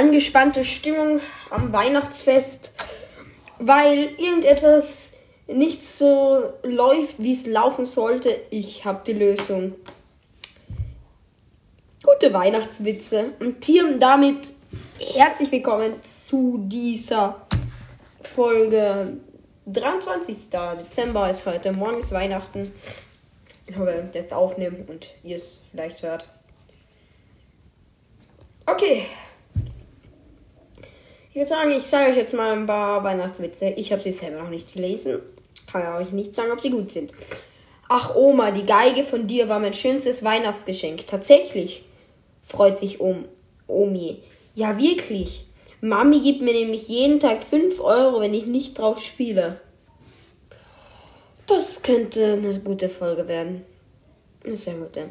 angespannte Stimmung am Weihnachtsfest, weil irgendetwas nicht so läuft, wie es laufen sollte. Ich habe die Lösung. Gute Weihnachtswitze. Und hier damit herzlich willkommen zu dieser Folge 23. Dezember ist heute. Morgen ist Weihnachten. Ich hoffe, ist aufnehmen und ihr es vielleicht hört. Okay. Ich würde sagen, ich sage euch jetzt mal ein paar Weihnachtswitze. Ich habe sie selber noch nicht gelesen. Kann euch nicht sagen, ob sie gut sind. Ach Oma, die Geige von dir war mein schönstes Weihnachtsgeschenk. Tatsächlich, freut sich Om Omi. Ja, wirklich. Mami gibt mir nämlich jeden Tag 5 Euro, wenn ich nicht drauf spiele. Das könnte eine gute Folge werden. Eine sehr gute.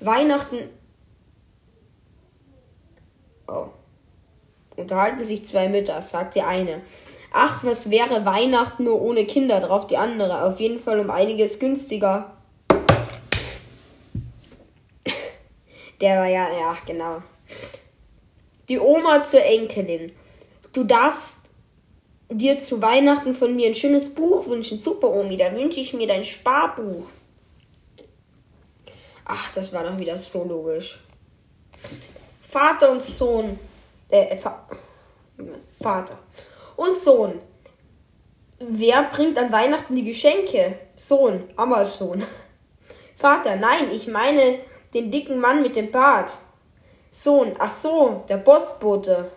Weihnachten. Oh. Unterhalten sich zwei Mütter, sagt die eine. Ach, was wäre Weihnachten nur ohne Kinder drauf, die andere. Auf jeden Fall um einiges günstiger. Der war ja, ja, genau. Die Oma zur Enkelin. Du darfst dir zu Weihnachten von mir ein schönes Buch wünschen. Super, Omi, dann wünsche ich mir dein Sparbuch. Ach, das war doch wieder so logisch. Vater und Sohn. Äh, Va Vater und Sohn. Wer bringt an Weihnachten die Geschenke? Sohn, Amazon. Vater, nein, ich meine den dicken Mann mit dem Bart. Sohn, ach so, der Postbote.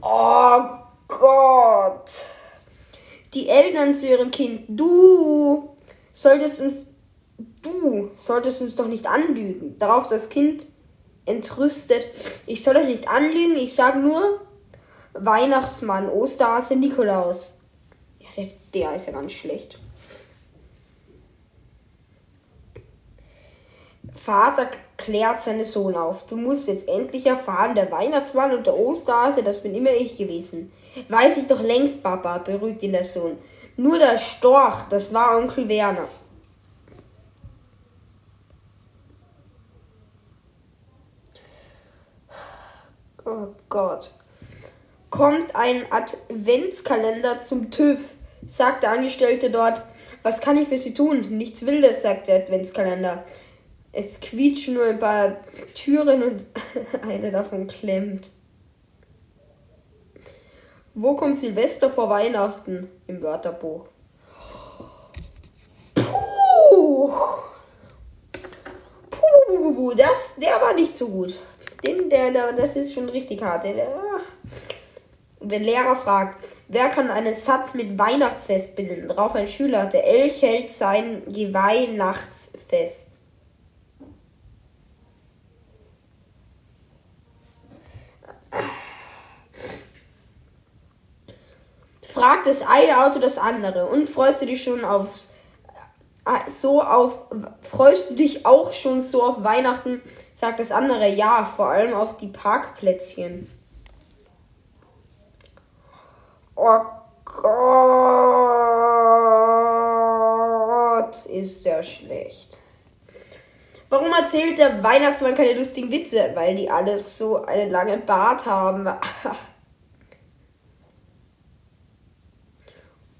Oh Gott. Die Eltern zu ihrem Kind. Du solltest uns, du solltest uns doch nicht anlügen. Darauf das Kind entrüstet. Ich soll euch nicht anlügen, ich sage nur Weihnachtsmann, Osterhase, Nikolaus. Ja, der, der ist ja ganz schlecht. Vater klärt seinen Sohn auf. Du musst jetzt endlich erfahren, der Weihnachtsmann und der Osterhase, das bin immer ich gewesen. Weiß ich doch längst, Papa, beruhigt ihn der Sohn. Nur der Storch, das war Onkel Werner. Oh Gott. Kommt ein Adventskalender zum TÜV, sagt der Angestellte dort. Was kann ich für Sie tun? Nichts Wildes, sagt der Adventskalender. Es quietschen nur ein paar Türen und eine davon klemmt. Wo kommt Silvester vor Weihnachten? Im Wörterbuch. Puh. Puh, das, der war nicht so gut. Den, der, der, das ist schon richtig hart. Der, der, der Lehrer fragt, wer kann einen Satz mit Weihnachtsfest bilden? Darauf ein Schüler, der Elch hält sein Geweihnachtsfest. Fragt das eine Auto das andere und freust du dich schon aufs so auf freust du dich auch schon so auf Weihnachten? Sagt das andere ja, vor allem auf die Parkplätzchen. Oh Gott, ist der schlecht. Warum erzählt der Weihnachtsmann keine lustigen Witze? Weil die alles so einen langen Bart haben.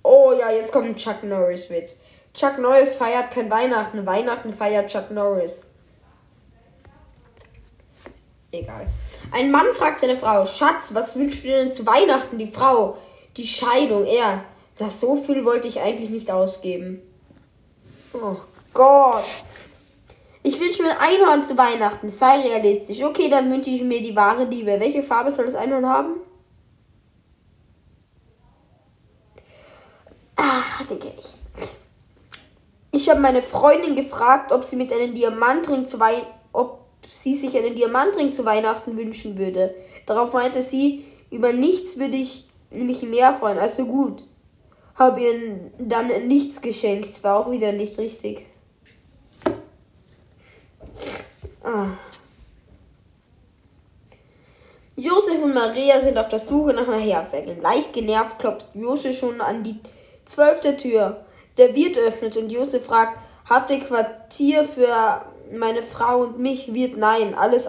oh ja, jetzt kommt ein Chuck Norris Witz. Chuck Norris feiert kein Weihnachten. Weihnachten feiert Chuck Norris. Egal. Ein Mann fragt seine Frau, Schatz, was wünschst du denn zu Weihnachten? Die Frau, die Scheidung, er. Das so viel wollte ich eigentlich nicht ausgeben. Oh Gott. Ich wünsche mir ein Einhorn zu Weihnachten. Sei realistisch. Okay, dann wünsche ich mir die wahre Liebe. Welche Farbe soll das Einhorn haben? Ach, denke ich. Ich habe meine Freundin gefragt, ob sie mit einem Diamantring zu Weihnachten, sie sich einen Diamantring zu Weihnachten wünschen würde. Darauf meinte sie, über nichts würde ich mich mehr freuen. Also gut. Habe ihr dann nichts geschenkt. War auch wieder nicht richtig. Ah. Josef und Maria sind auf der Suche nach einer Herdwägeln. Leicht genervt klopft Josef schon an die zwölfte Tür. Der Wirt öffnet und Josef fragt, habt ihr Quartier für meine Frau und mich? Wirt nein, alles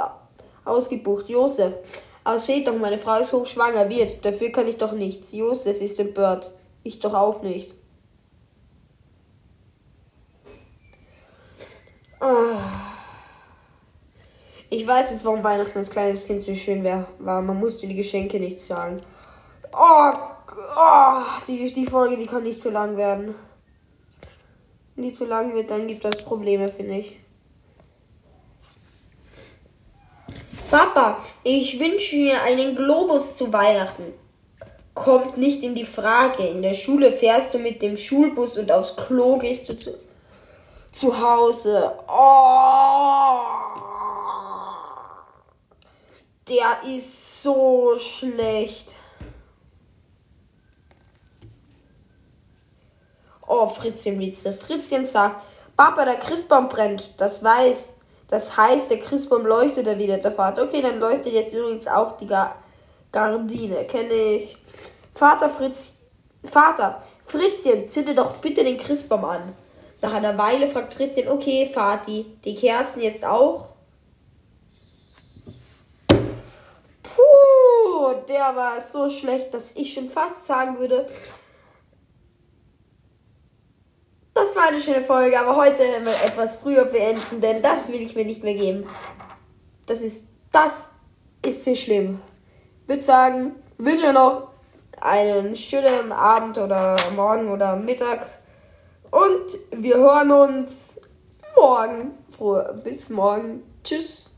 ausgebucht. Josef, Aber seht doch, meine Frau ist hochschwanger, wird. Dafür kann ich doch nichts. Josef ist empört. Ich doch auch nicht. Ah. Ich weiß jetzt, warum Weihnachten als kleines Kind so schön wär, war. Man musste die Geschenke nicht sagen. Oh, oh die, die Folge, die kann nicht zu lang werden. Wenn die zu lang wird, dann gibt das Probleme, finde ich. Papa, ich wünsche mir einen Globus zu Weihnachten. Kommt nicht in die Frage. In der Schule fährst du mit dem Schulbus und aufs Klo gehst du zu, zu Hause. Oh, der ist so schlecht. Oh, Fritzchen Witze. Fritzchen sagt, Papa, der Christbaum brennt. Das weiß. Das heißt, der Christbaum leuchtet, wieder der Vater. Okay, dann leuchtet jetzt übrigens auch die Gar Gardine. Kenne ich. Vater Fritz. Vater, Fritzchen, zünde doch bitte den Christbaum an. Nach einer Weile fragt Fritzchen, okay, Vati, die Kerzen jetzt auch? Puh, der war so schlecht, dass ich schon fast sagen würde, War eine schöne Folge, aber heute mal etwas früher beenden, denn das will ich mir nicht mehr geben. Das ist, das ist zu schlimm. Ich würde sagen, wünsche noch einen schönen Abend oder Morgen oder Mittag. Und wir hören uns morgen. Bis morgen. Tschüss.